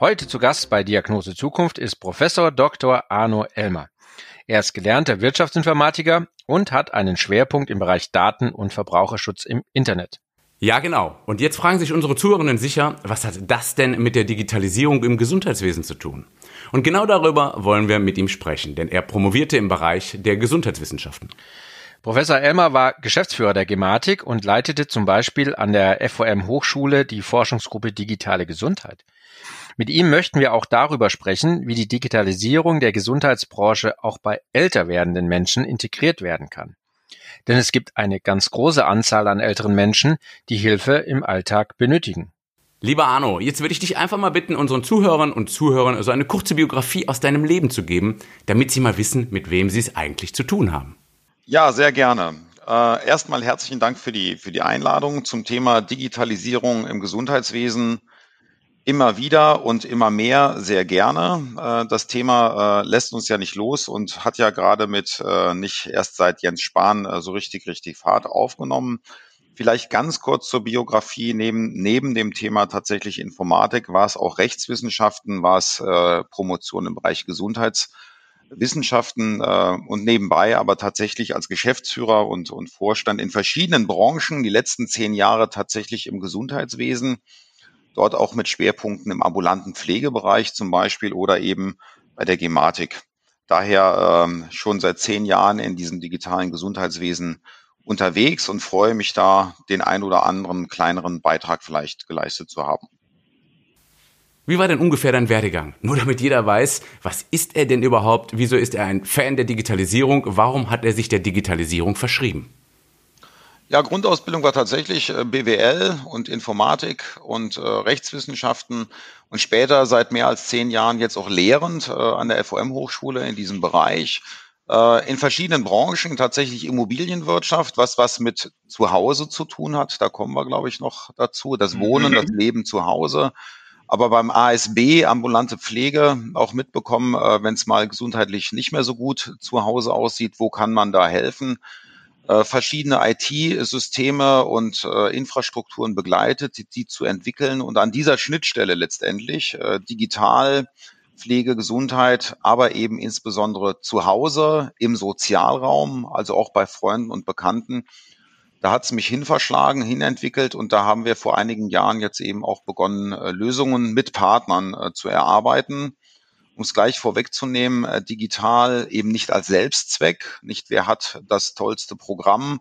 Heute zu Gast bei Diagnose Zukunft ist Professor Dr. Arno Elmer. Er ist gelernter Wirtschaftsinformatiker und hat einen Schwerpunkt im Bereich Daten- und Verbraucherschutz im Internet. Ja, genau. Und jetzt fragen sich unsere Zuhörenden sicher, was hat das denn mit der Digitalisierung im Gesundheitswesen zu tun? Und genau darüber wollen wir mit ihm sprechen, denn er promovierte im Bereich der Gesundheitswissenschaften. Professor Elmer war Geschäftsführer der Gematik und leitete zum Beispiel an der FOM Hochschule die Forschungsgruppe Digitale Gesundheit. Mit ihm möchten wir auch darüber sprechen, wie die Digitalisierung der Gesundheitsbranche auch bei älter werdenden Menschen integriert werden kann. Denn es gibt eine ganz große Anzahl an älteren Menschen, die Hilfe im Alltag benötigen. Lieber Arno, jetzt würde ich dich einfach mal bitten, unseren Zuhörern und Zuhörern so eine kurze Biografie aus deinem Leben zu geben, damit sie mal wissen, mit wem sie es eigentlich zu tun haben. Ja, sehr gerne. Äh, erstmal herzlichen Dank für die, für die Einladung zum Thema Digitalisierung im Gesundheitswesen. Immer wieder und immer mehr sehr gerne. Äh, das Thema äh, lässt uns ja nicht los und hat ja gerade mit äh, nicht erst seit Jens Spahn so richtig, richtig Fahrt aufgenommen. Vielleicht ganz kurz zur Biografie. Neben, neben dem Thema tatsächlich Informatik war es auch Rechtswissenschaften, war es äh, Promotion im Bereich Gesundheitswissenschaften äh, und nebenbei aber tatsächlich als Geschäftsführer und, und Vorstand in verschiedenen Branchen, die letzten zehn Jahre tatsächlich im Gesundheitswesen, dort auch mit Schwerpunkten im ambulanten Pflegebereich zum Beispiel oder eben bei der Gematik. Daher ähm, schon seit zehn Jahren in diesem digitalen Gesundheitswesen unterwegs und freue mich da, den ein oder anderen kleineren Beitrag vielleicht geleistet zu haben. Wie war denn ungefähr dein Werdegang? Nur damit jeder weiß, was ist er denn überhaupt? Wieso ist er ein Fan der Digitalisierung? Warum hat er sich der Digitalisierung verschrieben? Ja, Grundausbildung war tatsächlich äh, BWL und Informatik und äh, Rechtswissenschaften und später seit mehr als zehn Jahren jetzt auch lehrend äh, an der FOM-Hochschule in diesem Bereich äh, in verschiedenen Branchen, tatsächlich Immobilienwirtschaft, was was mit zu Hause zu tun hat. Da kommen wir, glaube ich, noch dazu. Das Wohnen, das mhm. Leben zu Hause. Aber beim ASB, ambulante Pflege, auch mitbekommen, äh, wenn es mal gesundheitlich nicht mehr so gut zu Hause aussieht, wo kann man da helfen? Äh, verschiedene IT-Systeme und äh, Infrastrukturen begleitet, die, die, zu entwickeln und an dieser Schnittstelle letztendlich äh, digital Pflege, Gesundheit, aber eben insbesondere zu Hause, im Sozialraum, also auch bei Freunden und Bekannten. Da hat es mich hinverschlagen, hinentwickelt und da haben wir vor einigen Jahren jetzt eben auch begonnen, äh, Lösungen mit Partnern äh, zu erarbeiten. Um es gleich vorwegzunehmen, äh, digital eben nicht als Selbstzweck, nicht wer hat das tollste Programm,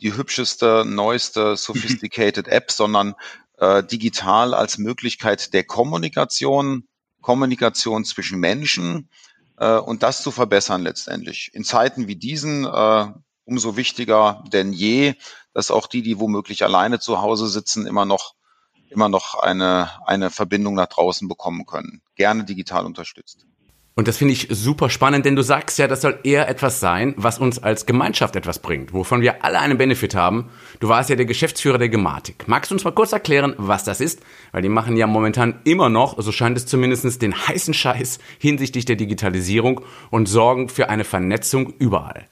die hübscheste, neueste, sophisticated App, sondern äh, digital als Möglichkeit der Kommunikation, Kommunikation zwischen Menschen äh, und das zu verbessern letztendlich. In Zeiten wie diesen äh, umso wichtiger denn je, dass auch die, die womöglich alleine zu Hause sitzen, immer noch immer noch eine, eine Verbindung nach draußen bekommen können. Gerne digital unterstützt. Und das finde ich super spannend, denn du sagst ja, das soll eher etwas sein, was uns als Gemeinschaft etwas bringt, wovon wir alle einen Benefit haben. Du warst ja der Geschäftsführer der Gematik. Magst du uns mal kurz erklären, was das ist? Weil die machen ja momentan immer noch, so scheint es zumindest, den heißen Scheiß hinsichtlich der Digitalisierung und sorgen für eine Vernetzung überall.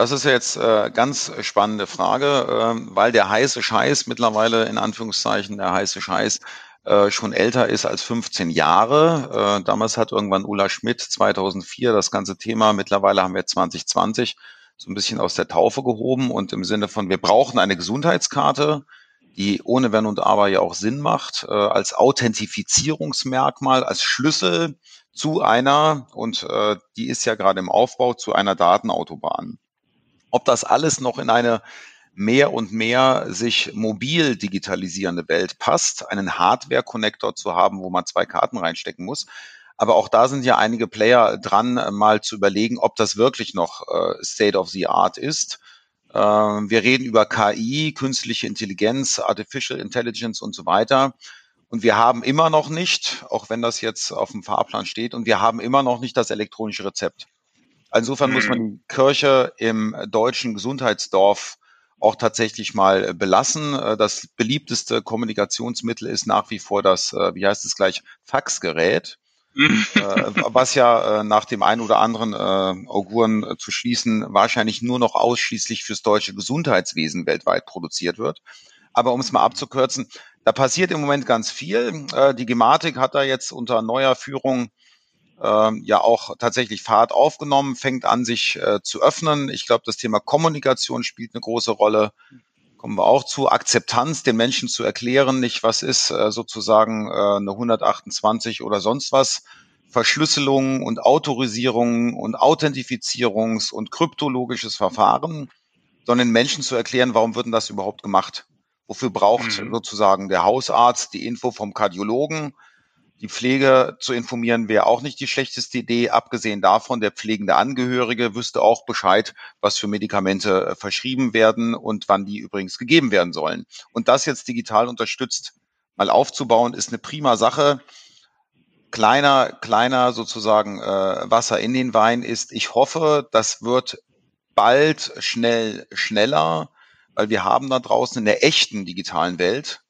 Das ist jetzt äh, ganz spannende Frage, äh, weil der heiße Scheiß mittlerweile in Anführungszeichen der heiße Scheiß äh, schon älter ist als 15 Jahre. Äh, damals hat irgendwann Ulla Schmidt 2004 das ganze Thema, mittlerweile haben wir 2020, so ein bisschen aus der Taufe gehoben und im Sinne von, wir brauchen eine Gesundheitskarte, die ohne Wenn und Aber ja auch Sinn macht, äh, als Authentifizierungsmerkmal, als Schlüssel zu einer, und äh, die ist ja gerade im Aufbau, zu einer Datenautobahn. Ob das alles noch in eine mehr und mehr sich mobil digitalisierende Welt passt, einen Hardware-Connector zu haben, wo man zwei Karten reinstecken muss. Aber auch da sind ja einige Player dran, mal zu überlegen, ob das wirklich noch äh, State of the Art ist. Ähm, wir reden über KI, künstliche Intelligenz, Artificial Intelligence und so weiter. Und wir haben immer noch nicht, auch wenn das jetzt auf dem Fahrplan steht, und wir haben immer noch nicht das elektronische Rezept. Insofern muss man mhm. die Kirche im deutschen Gesundheitsdorf auch tatsächlich mal belassen. Äh, das beliebteste Kommunikationsmittel ist nach wie vor das, äh, wie heißt es gleich, Faxgerät. Äh, was ja nach dem einen oder anderen Auguren zu schließen wahrscheinlich nur noch ausschließlich fürs deutsche Gesundheitswesen weltweit produziert wird. Aber um es mal abzukürzen, da passiert im Moment ganz viel. die Gematik hat da jetzt unter neuer Führung ähm, ja auch tatsächlich Fahrt aufgenommen, fängt an, sich äh, zu öffnen. Ich glaube, das Thema Kommunikation spielt eine große Rolle. Kommen wir auch zu. Akzeptanz, den Menschen zu erklären, nicht was ist äh, sozusagen äh, eine 128 oder sonst was. Verschlüsselung und Autorisierung und Authentifizierungs- und kryptologisches Verfahren, sondern Menschen zu erklären, warum wird denn das überhaupt gemacht? Wofür braucht mhm. sozusagen der Hausarzt die Info vom Kardiologen? Die Pflege zu informieren wäre auch nicht die schlechteste Idee. Abgesehen davon, der pflegende Angehörige wüsste auch Bescheid, was für Medikamente äh, verschrieben werden und wann die übrigens gegeben werden sollen. Und das jetzt digital unterstützt mal aufzubauen, ist eine prima Sache. Kleiner, kleiner sozusagen äh, Wasser in den Wein ist, ich hoffe, das wird bald schnell schneller, weil wir haben da draußen in der echten digitalen Welt,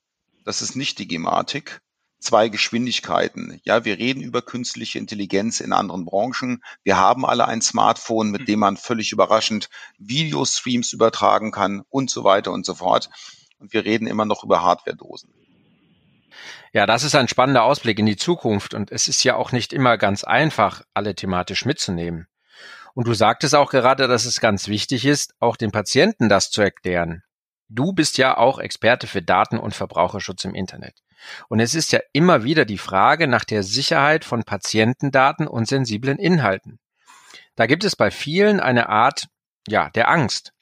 das ist nicht die Gematik, zwei Geschwindigkeiten. Ja, wir reden über künstliche Intelligenz in anderen Branchen. Wir haben alle ein Smartphone, mit dem man völlig überraschend Videostreams übertragen kann und so weiter und so fort. Und wir reden immer noch über Hardware-Dosen. Ja, das ist ein spannender Ausblick in die Zukunft und es ist ja auch nicht immer ganz einfach, alle thematisch mitzunehmen. Und du sagtest auch gerade, dass es ganz wichtig ist, auch den Patienten das zu erklären. Du bist ja auch Experte für Daten- und Verbraucherschutz im Internet. Und es ist ja immer wieder die Frage nach der Sicherheit von Patientendaten und sensiblen Inhalten. Da gibt es bei vielen eine Art, ja, der Angst.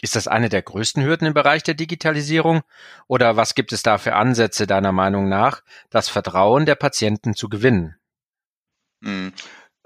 Ist das eine der größten Hürden im Bereich der Digitalisierung? Oder was gibt es da für Ansätze deiner Meinung nach, das Vertrauen der Patienten zu gewinnen? Hm.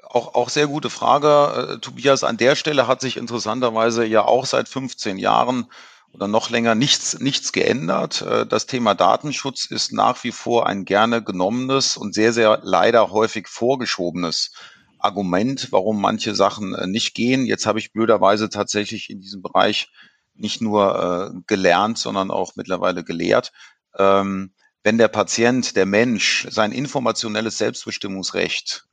Auch, auch sehr gute Frage, äh, Tobias. An der Stelle hat sich interessanterweise ja auch seit 15 Jahren oder noch länger nichts, nichts geändert. Äh, das Thema Datenschutz ist nach wie vor ein gerne genommenes und sehr, sehr leider häufig vorgeschobenes Argument, warum manche Sachen äh, nicht gehen. Jetzt habe ich blöderweise tatsächlich in diesem Bereich nicht nur äh, gelernt, sondern auch mittlerweile gelehrt. Ähm, wenn der Patient, der Mensch sein informationelles Selbstbestimmungsrecht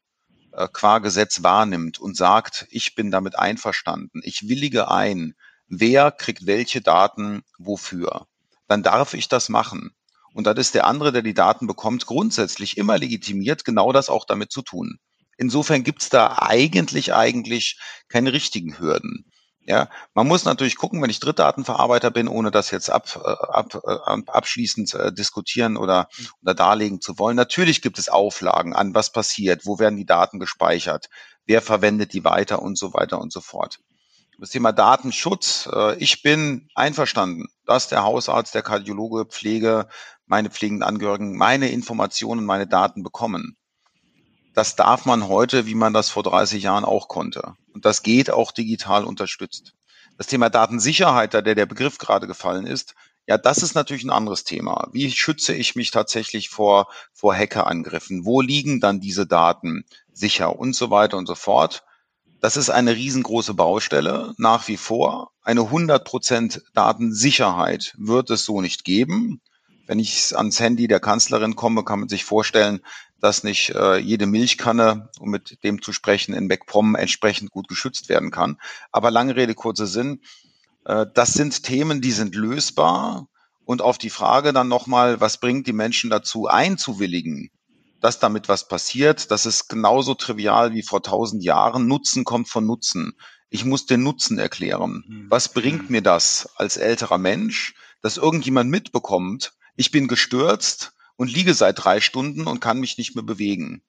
qua Gesetz wahrnimmt und sagt, ich bin damit einverstanden, ich willige ein, wer kriegt welche Daten wofür. Dann darf ich das machen. Und dann ist der andere, der die Daten bekommt, grundsätzlich immer legitimiert, genau das auch damit zu tun. Insofern gibt's da eigentlich, eigentlich keine richtigen Hürden. Ja, man muss natürlich gucken, wenn ich Drittdatenverarbeiter bin, ohne das jetzt ab, äh, ab, äh, abschließend äh, diskutieren oder, oder darlegen zu wollen. Natürlich gibt es Auflagen an, was passiert, wo werden die Daten gespeichert, wer verwendet die weiter und so weiter und so fort das Thema Datenschutz. Äh, ich bin einverstanden, dass der Hausarzt, der Kardiologe, Pflege, meine pflegenden Angehörigen meine Informationen, meine Daten bekommen. Das darf man heute, wie man das vor 30 Jahren auch konnte. Und das geht auch digital unterstützt. Das Thema Datensicherheit, da der, der Begriff gerade gefallen ist, ja, das ist natürlich ein anderes Thema. Wie schütze ich mich tatsächlich vor, vor Hackerangriffen? Wo liegen dann diese Daten sicher und so weiter und so fort? Das ist eine riesengroße Baustelle nach wie vor. Eine 100% Datensicherheit wird es so nicht geben. Wenn ich ans Handy der Kanzlerin komme, kann man sich vorstellen, dass nicht äh, jede Milchkanne, um mit dem zu sprechen, in MacPom entsprechend gut geschützt werden kann. Aber lange Rede, kurzer Sinn. Äh, das sind Themen, die sind lösbar. Und auf die Frage dann nochmal, was bringt die Menschen dazu einzuwilligen? Dass damit was passiert, das ist genauso trivial wie vor tausend Jahren. Nutzen kommt von Nutzen. Ich muss den Nutzen erklären. Mhm. Was bringt mhm. mir das als älterer Mensch, dass irgendjemand mitbekommt, ich bin gestürzt und liege seit drei Stunden und kann mich nicht mehr bewegen?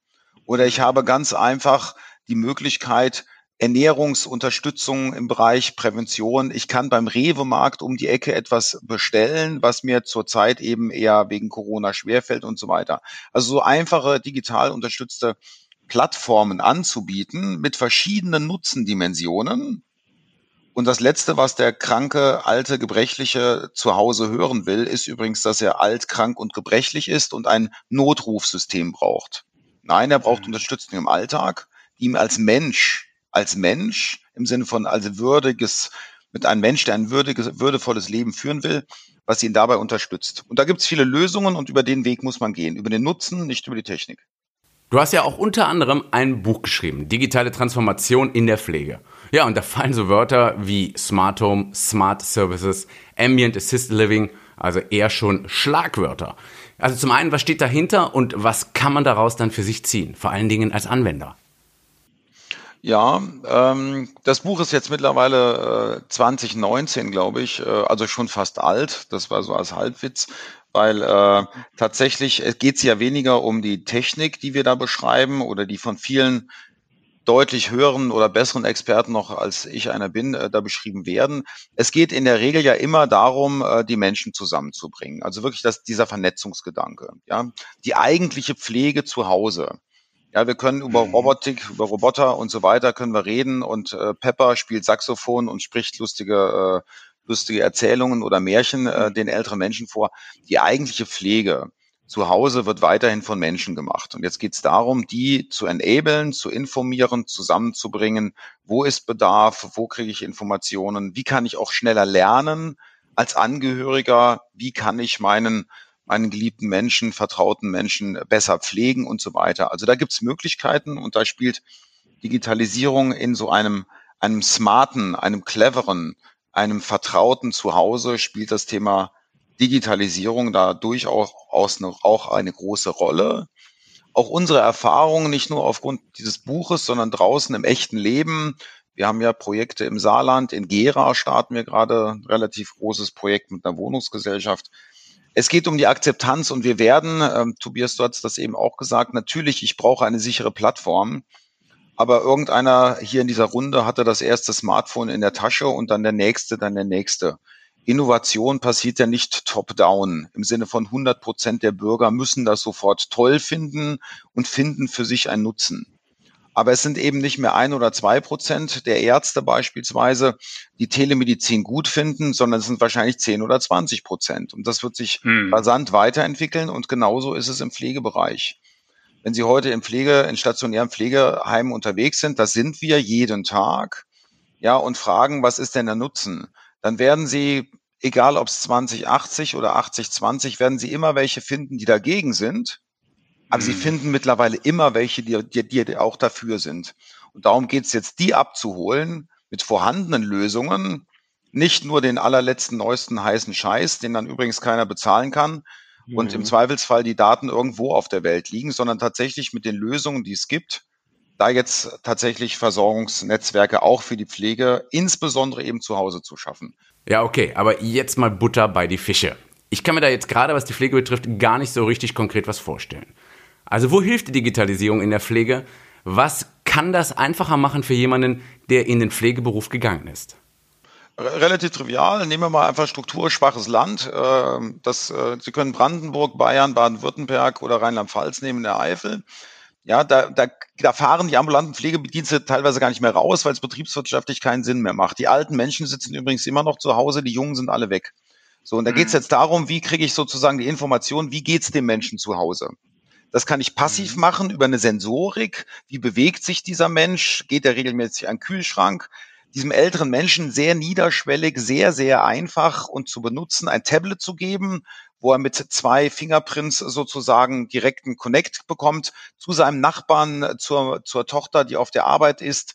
Oder ich habe ganz einfach die Möglichkeit, Ernährungsunterstützung im Bereich Prävention. Ich kann beim Rewe-Markt um die Ecke etwas bestellen, was mir zurzeit eben eher wegen Corona schwerfällt und so weiter. Also so einfache digital unterstützte Plattformen anzubieten mit verschiedenen Nutzendimensionen Und das Letzte, was der kranke, alte, gebrechliche zu Hause hören will, ist übrigens, dass er alt, krank und gebrechlich ist und ein Notrufsystem braucht. Nein, er braucht mhm. Unterstützung im Alltag, die ihm als Mensch, als Mensch im Sinne von als würdiges, mit einem Mensch, der ein würdiges, würdevolles Leben führen will, was ihn dabei unterstützt. Und da gibt es viele Lösungen und über den Weg muss man gehen. Über den Nutzen, nicht über die Technik. Du hast ja auch unter anderem ein Buch geschrieben, Digitale Transformation in der Pflege. Ja, und da fallen so Wörter wie Smart Home, Smart Services, Ambient Assisted Living, also eher schon Schlagwörter. Also zum einen, was steht dahinter und was kann man daraus dann für sich ziehen, vor allen Dingen als Anwender? Ja, ähm, das Buch ist jetzt mittlerweile äh, 2019, glaube ich, äh, also schon fast alt. Das war so als Halbwitz, weil äh, tatsächlich geht es ja weniger um die Technik, die wir da beschreiben oder die von vielen deutlich höheren oder besseren Experten noch als ich einer bin, äh, da beschrieben werden. Es geht in der Regel ja immer darum, äh, die Menschen zusammenzubringen. Also wirklich das, dieser Vernetzungsgedanke. Ja, die eigentliche Pflege zu Hause. Ja, wir können über mhm. Robotik, über Roboter und so weiter können wir reden und äh, Pepper spielt Saxophon und spricht lustige, äh, lustige Erzählungen oder Märchen äh, mhm. den älteren Menschen vor. Die eigentliche Pflege, zu Hause wird weiterhin von Menschen gemacht. Und jetzt geht es darum, die zu enablen, zu informieren, zusammenzubringen. Wo ist Bedarf? Wo kriege ich Informationen? Wie kann ich auch schneller lernen als Angehöriger? Wie kann ich meinen, meinen geliebten Menschen, vertrauten Menschen besser pflegen und so weiter? Also da gibt es Möglichkeiten und da spielt Digitalisierung in so einem, einem smarten, einem cleveren, einem vertrauten Zuhause spielt das Thema Digitalisierung da durchaus auch eine große Rolle. Auch unsere Erfahrungen, nicht nur aufgrund dieses Buches, sondern draußen im echten Leben. Wir haben ja Projekte im Saarland, in Gera starten wir gerade ein relativ großes Projekt mit einer Wohnungsgesellschaft. Es geht um die Akzeptanz und wir werden, ähm, Tobias, du hast das eben auch gesagt, natürlich, ich brauche eine sichere Plattform. Aber irgendeiner hier in dieser Runde hatte das erste Smartphone in der Tasche und dann der nächste, dann der nächste. Innovation passiert ja nicht top-down im Sinne von 100 Prozent der Bürger müssen das sofort toll finden und finden für sich einen Nutzen. Aber es sind eben nicht mehr ein oder zwei Prozent der Ärzte beispielsweise, die Telemedizin gut finden, sondern es sind wahrscheinlich 10 oder 20 Prozent. Und das wird sich hm. rasant weiterentwickeln und genauso ist es im Pflegebereich. Wenn Sie heute im Pflege, in stationären Pflegeheimen unterwegs sind, das sind wir jeden Tag, ja, und fragen, was ist denn der Nutzen? Dann werden Sie egal ob es 2080 oder 8020, werden Sie immer welche finden, die dagegen sind. Aber mhm. Sie finden mittlerweile immer welche, die, die, die auch dafür sind. Und darum geht es jetzt, die abzuholen mit vorhandenen Lösungen, nicht nur den allerletzten, neuesten heißen Scheiß, den dann übrigens keiner bezahlen kann mhm. und im mhm. Zweifelsfall die Daten irgendwo auf der Welt liegen, sondern tatsächlich mit den Lösungen, die es gibt, da jetzt tatsächlich Versorgungsnetzwerke auch für die Pflege, insbesondere eben zu Hause zu schaffen. Ja, okay, aber jetzt mal Butter bei die Fische. Ich kann mir da jetzt gerade, was die Pflege betrifft, gar nicht so richtig konkret was vorstellen. Also wo hilft die Digitalisierung in der Pflege? Was kann das einfacher machen für jemanden, der in den Pflegeberuf gegangen ist? Relativ trivial. Nehmen wir mal einfach strukturschwaches Land. Ähm, das, äh, Sie können Brandenburg, Bayern, Baden-Württemberg oder Rheinland-Pfalz nehmen in der Eifel. Ja, da, da, da fahren die ambulanten Pflegebedienste teilweise gar nicht mehr raus, weil es betriebswirtschaftlich keinen Sinn mehr macht. Die alten Menschen sitzen übrigens immer noch zu Hause, die Jungen sind alle weg. So, und da mhm. geht es jetzt darum, wie kriege ich sozusagen die Information, wie geht's dem Menschen zu Hause? Das kann ich passiv mhm. machen über eine Sensorik. Wie bewegt sich dieser Mensch? Geht er regelmäßig an den Kühlschrank? Diesem älteren Menschen sehr niederschwellig, sehr, sehr einfach und zu benutzen, ein Tablet zu geben, wo er mit zwei Fingerprints sozusagen direkten Connect bekommt zu seinem Nachbarn, zur, zur Tochter, die auf der Arbeit ist,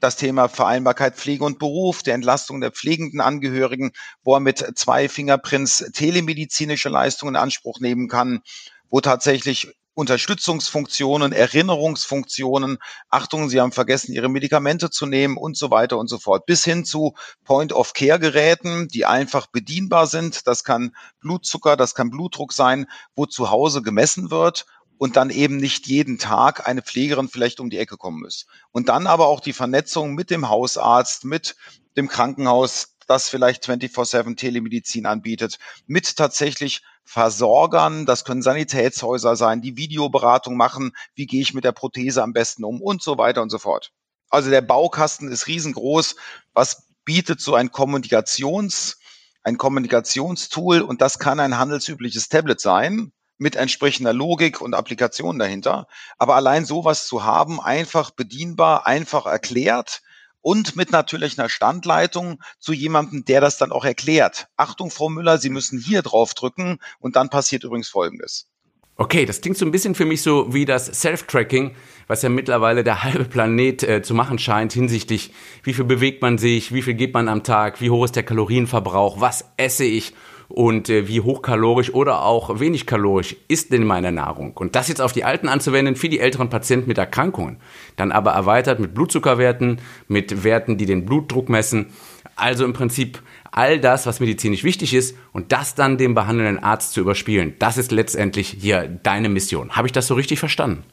das Thema Vereinbarkeit Pflege und Beruf, der Entlastung der pflegenden Angehörigen, wo er mit zwei Fingerprints telemedizinische Leistungen in Anspruch nehmen kann, wo tatsächlich Unterstützungsfunktionen, Erinnerungsfunktionen, Achtung, Sie haben vergessen, Ihre Medikamente zu nehmen und so weiter und so fort, bis hin zu Point-of-Care-Geräten, die einfach bedienbar sind. Das kann Blutzucker, das kann Blutdruck sein, wo zu Hause gemessen wird und dann eben nicht jeden Tag eine Pflegerin vielleicht um die Ecke kommen muss. Und dann aber auch die Vernetzung mit dem Hausarzt, mit dem Krankenhaus, das vielleicht 24-7 Telemedizin anbietet, mit tatsächlich Versorgern, das können Sanitätshäuser sein, die Videoberatung machen, wie gehe ich mit der Prothese am besten um und so weiter und so fort. Also der Baukasten ist riesengroß, was bietet so ein Kommunikations, ein Kommunikationstool und das kann ein handelsübliches Tablet sein mit entsprechender Logik und Applikation dahinter. Aber allein sowas zu haben, einfach bedienbar, einfach erklärt, und mit natürlich einer Standleitung zu jemandem, der das dann auch erklärt. Achtung, Frau Müller, Sie müssen hier drauf drücken und dann passiert übrigens Folgendes. Okay, das klingt so ein bisschen für mich so wie das Self-Tracking, was ja mittlerweile der halbe Planet äh, zu machen scheint hinsichtlich, wie viel bewegt man sich, wie viel geht man am Tag, wie hoch ist der Kalorienverbrauch, was esse ich und äh, wie hochkalorisch oder auch wenig kalorisch ist denn meine Nahrung. Und das jetzt auf die Alten anzuwenden für die älteren Patienten mit Erkrankungen, dann aber erweitert mit Blutzuckerwerten, mit Werten, die den Blutdruck messen. Also im Prinzip all das, was medizinisch wichtig ist und das dann dem behandelnden Arzt zu überspielen. Das ist letztendlich hier deine Mission. Habe ich das so richtig verstanden?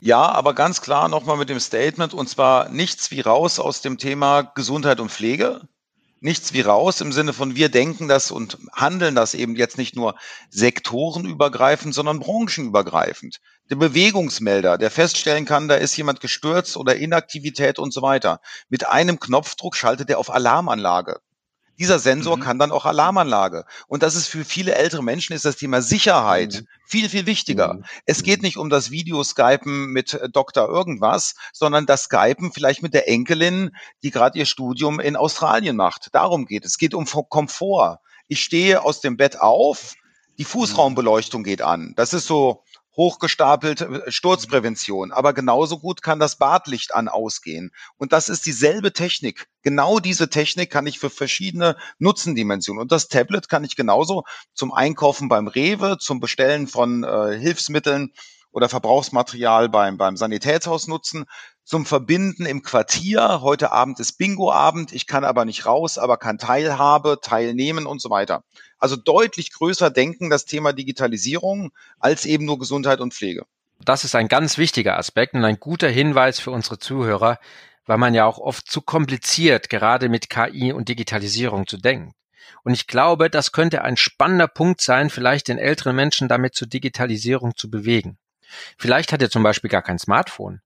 Ja, aber ganz klar nochmal mit dem Statement, und zwar nichts wie raus aus dem Thema Gesundheit und Pflege, nichts wie raus im Sinne von wir denken das und handeln das eben jetzt nicht nur sektorenübergreifend, sondern branchenübergreifend. Der Bewegungsmelder, der feststellen kann, da ist jemand gestürzt oder Inaktivität und so weiter. Mit einem Knopfdruck schaltet er auf Alarmanlage. Dieser Sensor mhm. kann dann auch Alarmanlage. Und das ist für viele ältere Menschen ist das Thema Sicherheit mhm. viel, viel wichtiger. Mhm. Es geht nicht um das Videoskypen mit äh, Doktor irgendwas, sondern das Skypen vielleicht mit der Enkelin, die gerade ihr Studium in Australien macht. Darum geht es. Es geht um Komfort. Ich stehe aus dem Bett auf, die mhm. Fußraumbeleuchtung geht an. Das ist so hochgestapelt äh, Sturzprävention. Aber genauso gut kann das Badlicht an ausgehen. Und das ist dieselbe Technik. Genau diese Technik kann ich für verschiedene Nutzendimensionen. Und das Tablet kann ich genauso zum Einkaufen beim Rewe, zum Bestellen von äh, Hilfsmitteln oder Verbrauchsmaterial beim, beim Sanitätshaus nutzen, zum Verbinden im Quartier. Heute Abend ist Bingo-Abend, ich kann aber nicht raus, aber kann Teilhabe, teilnehmen und so weiter. Also deutlich größer denken das Thema Digitalisierung als eben nur Gesundheit und Pflege. Das ist ein ganz wichtiger Aspekt und ein guter Hinweis für unsere Zuhörer, weil man ja auch oft zu kompliziert gerade mit KI und Digitalisierung zu denken. Und ich glaube, das könnte ein spannender Punkt sein, vielleicht den älteren Menschen damit zur Digitalisierung zu bewegen. Vielleicht hat er zum Beispiel gar kein Smartphone.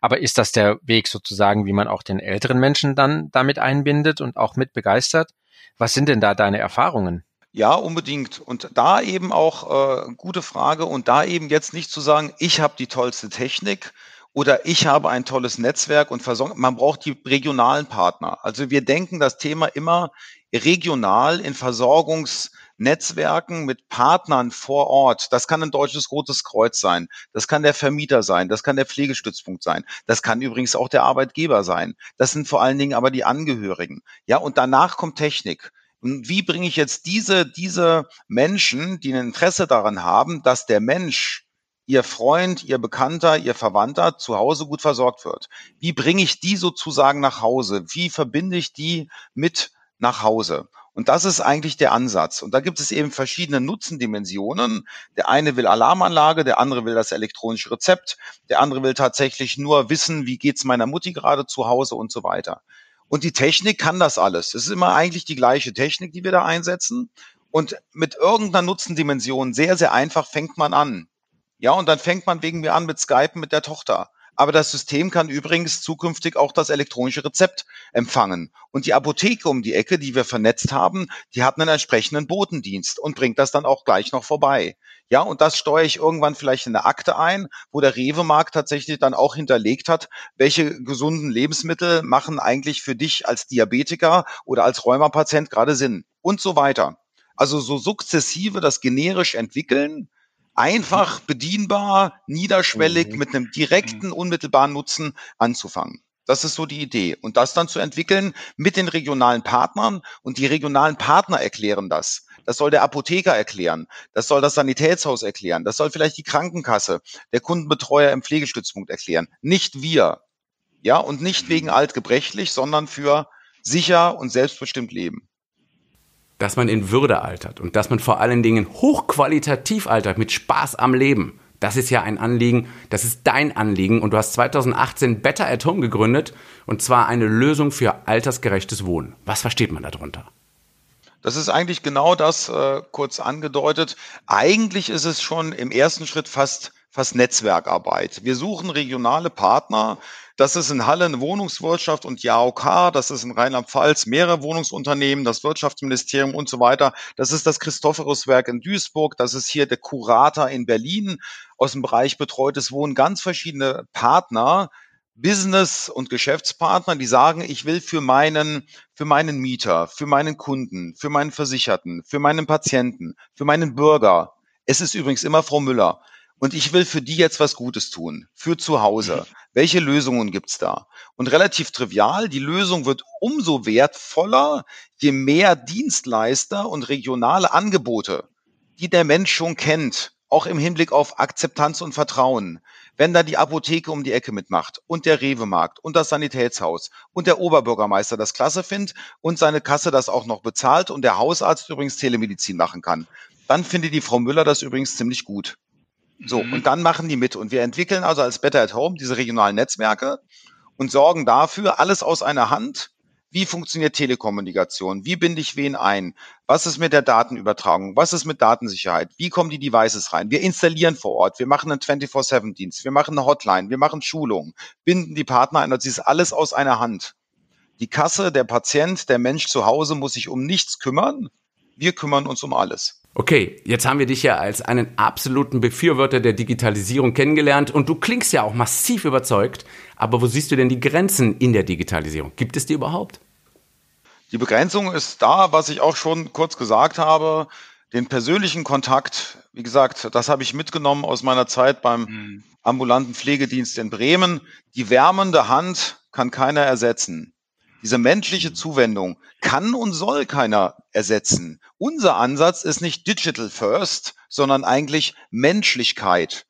Aber ist das der Weg sozusagen, wie man auch den älteren Menschen dann damit einbindet und auch mit begeistert? Was sind denn da deine Erfahrungen? Ja, unbedingt. Und da eben auch äh, gute Frage und da eben jetzt nicht zu sagen, ich habe die tollste Technik oder ich habe ein tolles Netzwerk und Versorgung. Man braucht die regionalen Partner. Also wir denken das Thema immer regional in Versorgungs Netzwerken mit Partnern vor Ort. Das kann ein deutsches Rotes Kreuz sein. Das kann der Vermieter sein. Das kann der Pflegestützpunkt sein. Das kann übrigens auch der Arbeitgeber sein. Das sind vor allen Dingen aber die Angehörigen. Ja, und danach kommt Technik. Und wie bringe ich jetzt diese, diese Menschen, die ein Interesse daran haben, dass der Mensch Ihr Freund, Ihr Bekannter, Ihr Verwandter zu Hause gut versorgt wird. Wie bringe ich die sozusagen nach Hause? Wie verbinde ich die mit nach Hause? Und das ist eigentlich der Ansatz. Und da gibt es eben verschiedene Nutzendimensionen. Der eine will Alarmanlage, der andere will das elektronische Rezept, der andere will tatsächlich nur wissen, wie geht's meiner Mutti gerade zu Hause und so weiter. Und die Technik kann das alles. Es ist immer eigentlich die gleiche Technik, die wir da einsetzen. Und mit irgendeiner Nutzendimension sehr, sehr einfach fängt man an. Ja, und dann fängt man wegen mir an mit Skype mit der Tochter. Aber das System kann übrigens zukünftig auch das elektronische Rezept empfangen. Und die Apotheke um die Ecke, die wir vernetzt haben, die hat einen entsprechenden Botendienst und bringt das dann auch gleich noch vorbei. Ja, und das steuere ich irgendwann vielleicht in eine Akte ein, wo der Rewe-Markt tatsächlich dann auch hinterlegt hat, welche gesunden Lebensmittel machen eigentlich für dich als Diabetiker oder als Rheumapatient gerade Sinn und so weiter. Also so sukzessive das generisch entwickeln, einfach bedienbar, niederschwellig, mhm. mit einem direkten, mhm. unmittelbaren Nutzen anzufangen. Das ist so die Idee. Und das dann zu entwickeln mit den regionalen Partnern. Und die regionalen Partner erklären das. Das soll der Apotheker erklären. Das soll das Sanitätshaus erklären. Das soll vielleicht die Krankenkasse, der Kundenbetreuer im Pflegestützpunkt erklären. Nicht wir. Ja, und nicht wegen mhm. altgebrechlich, sondern für sicher und selbstbestimmt leben dass man in Würde altert und dass man vor allen Dingen hochqualitativ altert, mit Spaß am Leben. Das ist ja ein Anliegen, das ist dein Anliegen und du hast 2018 Better at Home gegründet und zwar eine Lösung für altersgerechtes Wohnen. Was versteht man darunter? Das ist eigentlich genau das äh, kurz angedeutet. Eigentlich ist es schon im ersten Schritt fast fast Netzwerkarbeit. Wir suchen regionale Partner. Das ist in Halle eine Wohnungswirtschaft und die AOK, das ist in Rheinland-Pfalz mehrere Wohnungsunternehmen, das Wirtschaftsministerium und so weiter. Das ist das Christophoruswerk in Duisburg, das ist hier der Kurator in Berlin aus dem Bereich betreutes Wohnen. Ganz verschiedene Partner, Business- und Geschäftspartner, die sagen, ich will für meinen, für meinen Mieter, für meinen Kunden, für meinen Versicherten, für meinen Patienten, für meinen Bürger. Es ist übrigens immer Frau Müller und ich will für die jetzt was Gutes tun, für zu Hause. Mhm. Welche Lösungen gibt's da? Und relativ trivial, die Lösung wird umso wertvoller, je mehr Dienstleister und regionale Angebote, die der Mensch schon kennt, auch im Hinblick auf Akzeptanz und Vertrauen. Wenn da die Apotheke um die Ecke mitmacht und der Rewe-Markt und das Sanitätshaus und der Oberbürgermeister das klasse findet und seine Kasse das auch noch bezahlt und der Hausarzt übrigens Telemedizin machen kann, dann findet die Frau Müller das übrigens ziemlich gut. So, mhm. und dann machen die mit. Und wir entwickeln also als Better at Home diese regionalen Netzwerke und sorgen dafür, alles aus einer Hand. Wie funktioniert Telekommunikation? Wie binde ich wen ein? Was ist mit der Datenübertragung? Was ist mit Datensicherheit? Wie kommen die Devices rein? Wir installieren vor Ort. Wir machen einen 24-7-Dienst. Wir machen eine Hotline. Wir machen Schulungen. Binden die Partner ein. Das ist alles aus einer Hand. Die Kasse, der Patient, der Mensch zu Hause muss sich um nichts kümmern. Wir kümmern uns um alles. Okay, jetzt haben wir dich ja als einen absoluten Befürworter der Digitalisierung kennengelernt und du klingst ja auch massiv überzeugt. Aber wo siehst du denn die Grenzen in der Digitalisierung? Gibt es die überhaupt? Die Begrenzung ist da, was ich auch schon kurz gesagt habe, den persönlichen Kontakt. Wie gesagt, das habe ich mitgenommen aus meiner Zeit beim mhm. ambulanten Pflegedienst in Bremen. Die wärmende Hand kann keiner ersetzen. Diese menschliche Zuwendung kann und soll keiner ersetzen. Unser Ansatz ist nicht Digital First, sondern eigentlich Menschlichkeit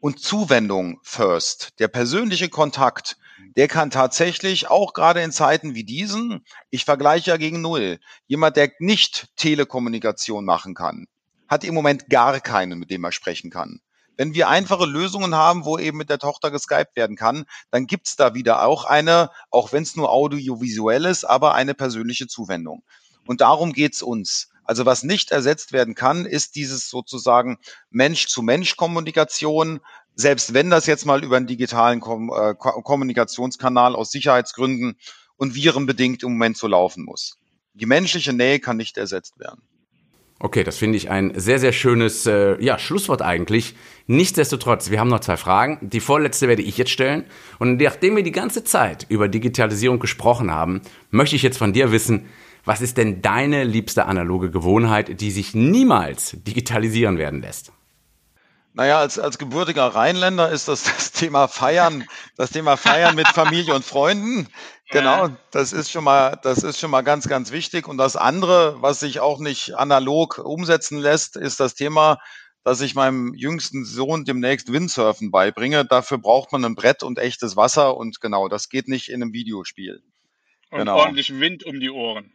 und Zuwendung First. Der persönliche Kontakt, der kann tatsächlich auch gerade in Zeiten wie diesen, ich vergleiche ja gegen Null, jemand, der nicht Telekommunikation machen kann, hat im Moment gar keinen, mit dem er sprechen kann. Wenn wir einfache Lösungen haben, wo eben mit der Tochter geskypt werden kann, dann gibt's da wieder auch eine, auch wenn es nur audiovisuell ist, aber eine persönliche Zuwendung. Und darum geht's uns. Also was nicht ersetzt werden kann, ist dieses sozusagen Mensch-zu-Mensch-Kommunikation, selbst wenn das jetzt mal über einen digitalen Kom äh, Kommunikationskanal aus Sicherheitsgründen und virenbedingt im Moment so laufen muss. Die menschliche Nähe kann nicht ersetzt werden. Okay, das finde ich ein sehr, sehr schönes äh, ja, Schlusswort eigentlich. Nichtsdestotrotz, wir haben noch zwei Fragen. Die vorletzte werde ich jetzt stellen. Und nachdem wir die ganze Zeit über Digitalisierung gesprochen haben, möchte ich jetzt von dir wissen, was ist denn deine liebste analoge Gewohnheit, die sich niemals digitalisieren werden lässt? Naja, als, als gebürtiger Rheinländer ist das das Thema Feiern, das Thema Feiern mit Familie und Freunden. Genau, das ist schon mal, das ist schon mal ganz, ganz wichtig. Und das andere, was sich auch nicht analog umsetzen lässt, ist das Thema, dass ich meinem jüngsten Sohn demnächst Windsurfen beibringe. Dafür braucht man ein Brett und echtes Wasser und genau, das geht nicht in einem Videospiel. Und genau. ordentlich Wind um die Ohren.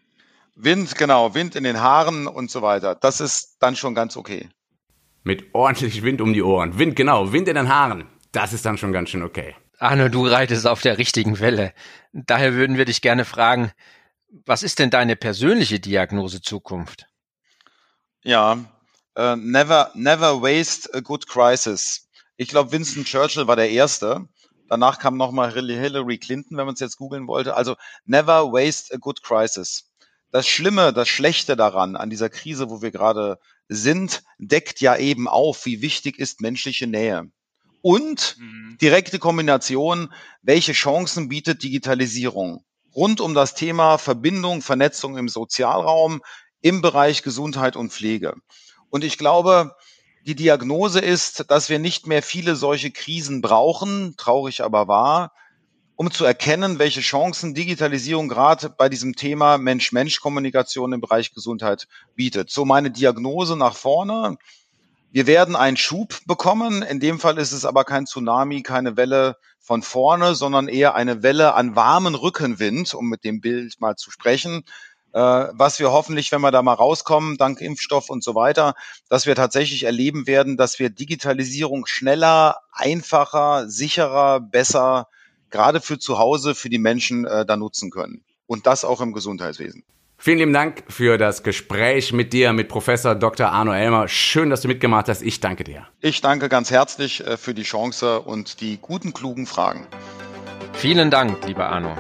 Wind, genau, Wind in den Haaren und so weiter. Das ist dann schon ganz okay. Mit ordentlich Wind um die Ohren. Wind, genau, Wind in den Haaren. Das ist dann schon ganz schön okay. Arno, du reitest auf der richtigen Welle. Daher würden wir dich gerne fragen, was ist denn deine persönliche Diagnose Zukunft? Ja, uh, never, never waste a good crisis. Ich glaube, Winston Churchill war der Erste. Danach kam nochmal Hillary Clinton, wenn man es jetzt googeln wollte. Also never waste a good crisis. Das Schlimme, das Schlechte daran, an dieser Krise, wo wir gerade sind, deckt ja eben auf, wie wichtig ist menschliche Nähe und mhm. direkte Kombination, welche Chancen bietet Digitalisierung rund um das Thema Verbindung, Vernetzung im Sozialraum, im Bereich Gesundheit und Pflege. Und ich glaube, die Diagnose ist, dass wir nicht mehr viele solche Krisen brauchen, traurig aber wahr, um zu erkennen, welche Chancen Digitalisierung gerade bei diesem Thema Mensch-Mensch-Kommunikation im Bereich Gesundheit bietet. So meine Diagnose nach vorne. Wir werden einen Schub bekommen. In dem Fall ist es aber kein Tsunami, keine Welle von vorne, sondern eher eine Welle an warmen Rückenwind, um mit dem Bild mal zu sprechen. Äh, was wir hoffentlich, wenn wir da mal rauskommen, dank Impfstoff und so weiter, dass wir tatsächlich erleben werden, dass wir Digitalisierung schneller, einfacher, sicherer, besser, gerade für zu Hause, für die Menschen äh, da nutzen können. Und das auch im Gesundheitswesen. Vielen lieben Dank für das Gespräch mit dir, mit Professor Dr. Arno Elmer. Schön, dass du mitgemacht hast. Ich danke dir. Ich danke ganz herzlich äh, für die Chance und die guten, klugen Fragen. Vielen Dank, lieber Arno.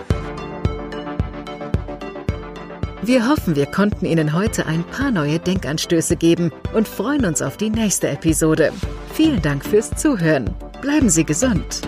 Wir hoffen, wir konnten Ihnen heute ein paar neue Denkanstöße geben und freuen uns auf die nächste Episode. Vielen Dank fürs Zuhören. Bleiben Sie gesund.